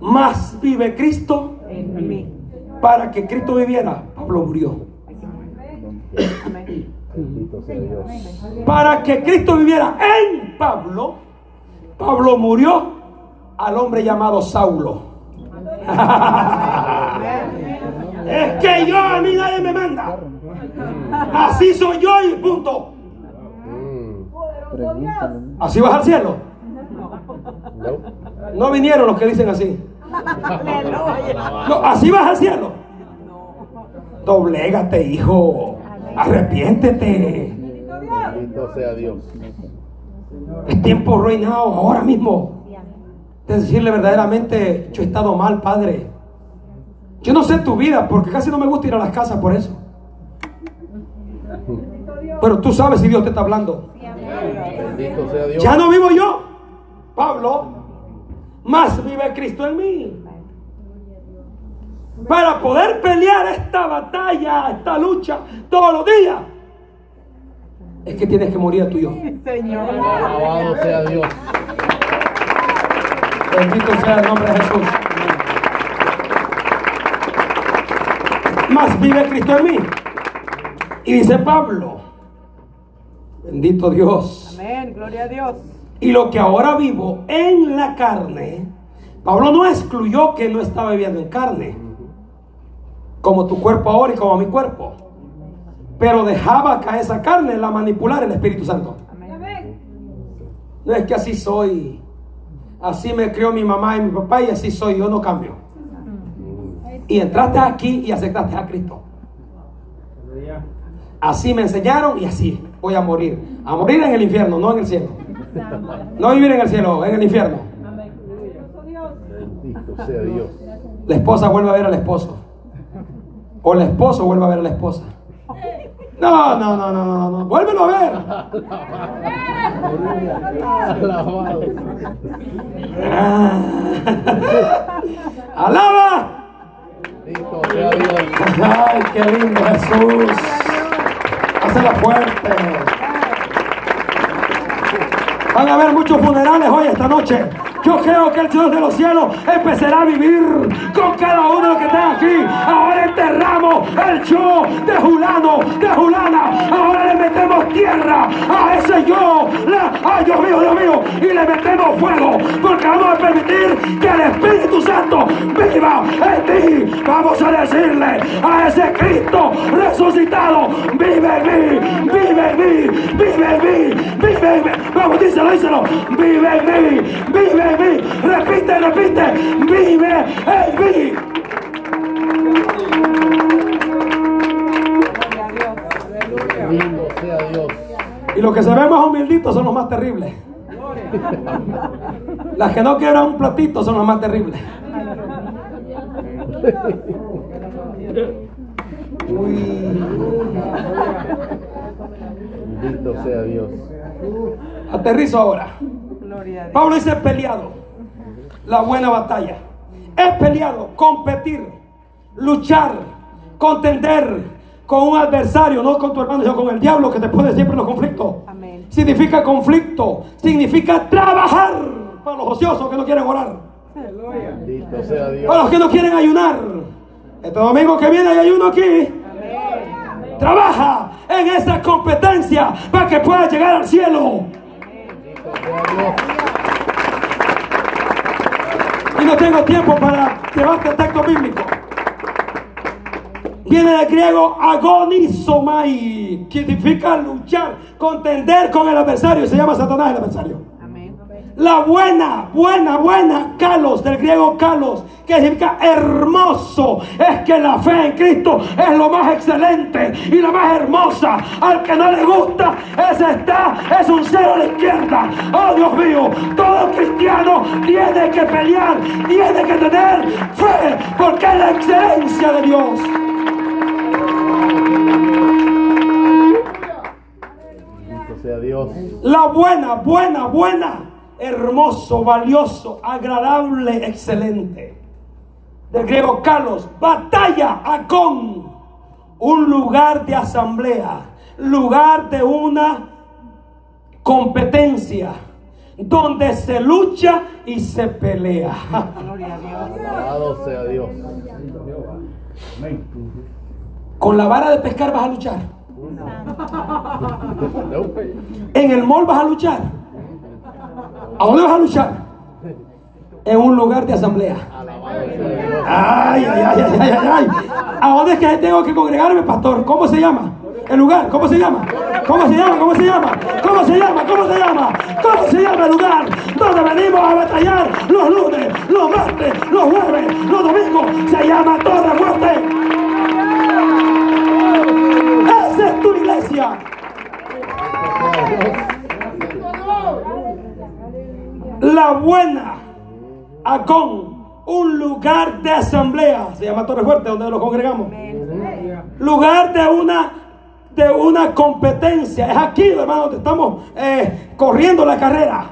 más vive Cristo En mí. para que Cristo viviera. Pablo murió. Bendito sea Dios. Para que Cristo viviera en Pablo, Pablo murió al hombre llamado Saulo. es que yo a mí nadie me manda. Así soy yo y punto. Así vas al cielo. No. No vinieron los que dicen así. No, así vas al cielo. Doblégate, hijo. Arrepiéntete. Bendito sea Dios. Es tiempo reinado ahora mismo. De decirle verdaderamente, yo he estado mal, Padre. Yo no sé tu vida, porque casi no me gusta ir a las casas por eso. Pero tú sabes si Dios te está hablando. Bendito sea Dios. Ya no vivo yo, Pablo, más vive Cristo en mí. Para poder pelear esta batalla, esta lucha todos los días, es que tienes que morir a tu yo. Señor. Alabado sea Dios. Bendito sea el nombre de Jesús. Más vive Cristo en mí. Y dice Pablo, bendito Dios. Amén. Gloria a Dios. Y lo que ahora vivo en la carne, Pablo no excluyó que no estaba viviendo en carne, como tu cuerpo ahora y como mi cuerpo. Pero dejaba que esa carne la manipular el Espíritu Santo. Amén. No es que así soy. Así me crió mi mamá y mi papá y así soy, yo no cambio. Y entraste aquí y aceptaste a Cristo. Así me enseñaron y así voy a morir. A morir en el infierno, no en el cielo. No vivir en el cielo, en el infierno. Bendito sea Dios. La esposa vuelve a ver al esposo. O el esposo vuelve a ver a la esposa. No, no, no, no, no, no. Vuélvelo a ver. Ah. Alaba. Ay, qué lindo Jesús. Hazla fuerte. Van a haber muchos funerales hoy esta noche. Yo creo que el Dios de los cielos empezará a vivir con cada uno de los que están aquí. Ahora enterramos el yo de Julano, de Julana. Ahora le metemos tierra a ese yo. La- ay, Dios mío, Dios mío. Y le metemos fuego. Porque vamos a permitir que el Espíritu Santo viva en ti. Vamos a decirle a ese Cristo resucitado. Vive en mí, vive en mí, vive en mí, vive en mí. Vamos, díselo, díselo. Vive en mí, vive en mí. Repite, repite. Vive en mí. Y los que se ven más humilditos son los más terribles. Las que no quebran un platito son los más terribles. Bendito sea Dios. Aterrizo ahora. Pablo dice peleado. La buena batalla. Es peleado, competir, luchar, contender con un adversario, no con tu hermano, sino con el diablo que te pone siempre en los conflictos. Amén. Significa conflicto, significa trabajar para los ociosos que no quieren orar, Bendito sea Dios. para los que no quieren ayunar. Este domingo que viene hay ayuno aquí. Trabaja en esa competencia para que puedas llegar al cielo. Y no tengo tiempo para llevarte el texto bíblico. Viene del griego agonizomai, que significa luchar, contender con el adversario. Se llama Satanás el adversario. Amén. La buena, buena, buena, kalos, del griego kalos, que significa hermoso, es que la fe en Cristo es lo más excelente y la más hermosa. Al que no le gusta, ese está, es un cero a la izquierda. Oh Dios mío, todo cristiano tiene que pelear, tiene que tener fe, porque es la excelencia de Dios. Bendito sea Dios. La buena, buena, buena, hermoso, valioso, agradable, excelente. Del griego Carlos, batalla, acón, un lugar de asamblea, lugar de una competencia, donde se lucha y se pelea. Gloria a Dios. Alabado sea Dios. Con la vara de pescar vas a luchar. En el mall vas a luchar. ¿A dónde vas a luchar? En un lugar de asamblea. Ay, ay, ay, ay, ay, ay. ¿A dónde es que tengo que congregarme, pastor? ¿Cómo se llama? ¿El lugar? ¿Cómo se llama? ¿Cómo se llama? ¿Cómo se llama? ¿Cómo se llama? ¿Cómo se llama? ¿Cómo se llama el lugar donde venimos a batallar los lunes, los martes, los jueves, los domingos? Se llama Torre Fuerte. Es tu iglesia. La buena Acón, un lugar de asamblea, se llama Torre Fuerte, donde nos congregamos. Lugar de una de una competencia. Es aquí, hermano, donde estamos eh, corriendo la carrera.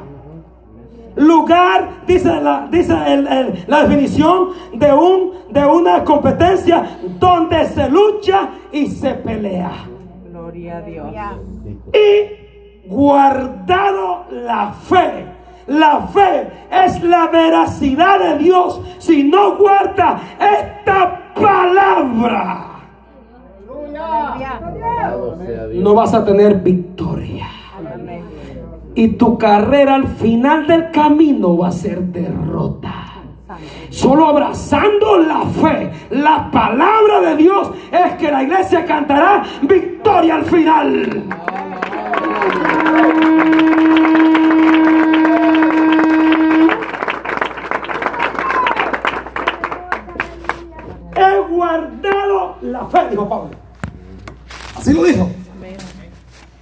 Lugar, dice, la, dice el- el- la definición de, un, de una competencia donde se lucha y se pelea. Gloria a Dios. Y guardado la fe. La fe es la veracidad de Dios. Si no guarda esta palabra, no vas a tener victoria. Y tu carrera al final del camino va a ser derrota. Solo abrazando la fe, la palabra de Dios, es que la iglesia cantará victoria al final. He guardado la fe, dijo Pablo. Así lo dijo.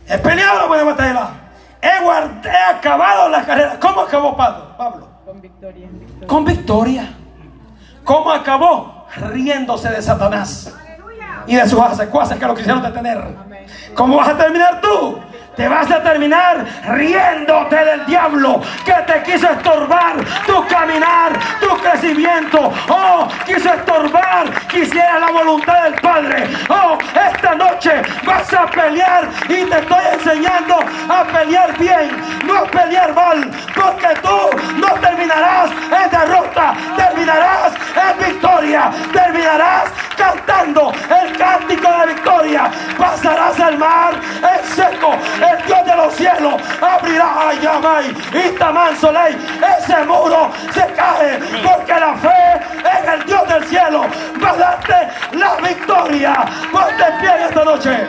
He peleado la buena batalla. He, he acabado la carrera. ¿Cómo acabó Pablo? Pablo? Con victoria. Con victoria. ¿Cómo acabó? Riéndose de Satanás y de sus secuaces que lo quisieron detener. ¿Cómo vas a terminar tú? Te vas a terminar riéndote del diablo que te quiso estorbar tu caminar, tu crecimiento. Oh, quiso estorbar, quisiera la voluntad del Padre. Oh, esta noche vas a pelear y te estoy enseñando a pelear bien, no a pelear mal, porque tú no terminarás en derrota, terminarás en victoria, terminarás cantando el cántico de victoria, pasarás el mar en seco, el Dios de los cielos abrirá a Yamai y Tamán Soleil, ese muro se cae, porque la fe en el Dios del cielo va a darte la victoria. Ponte en pie esta noche.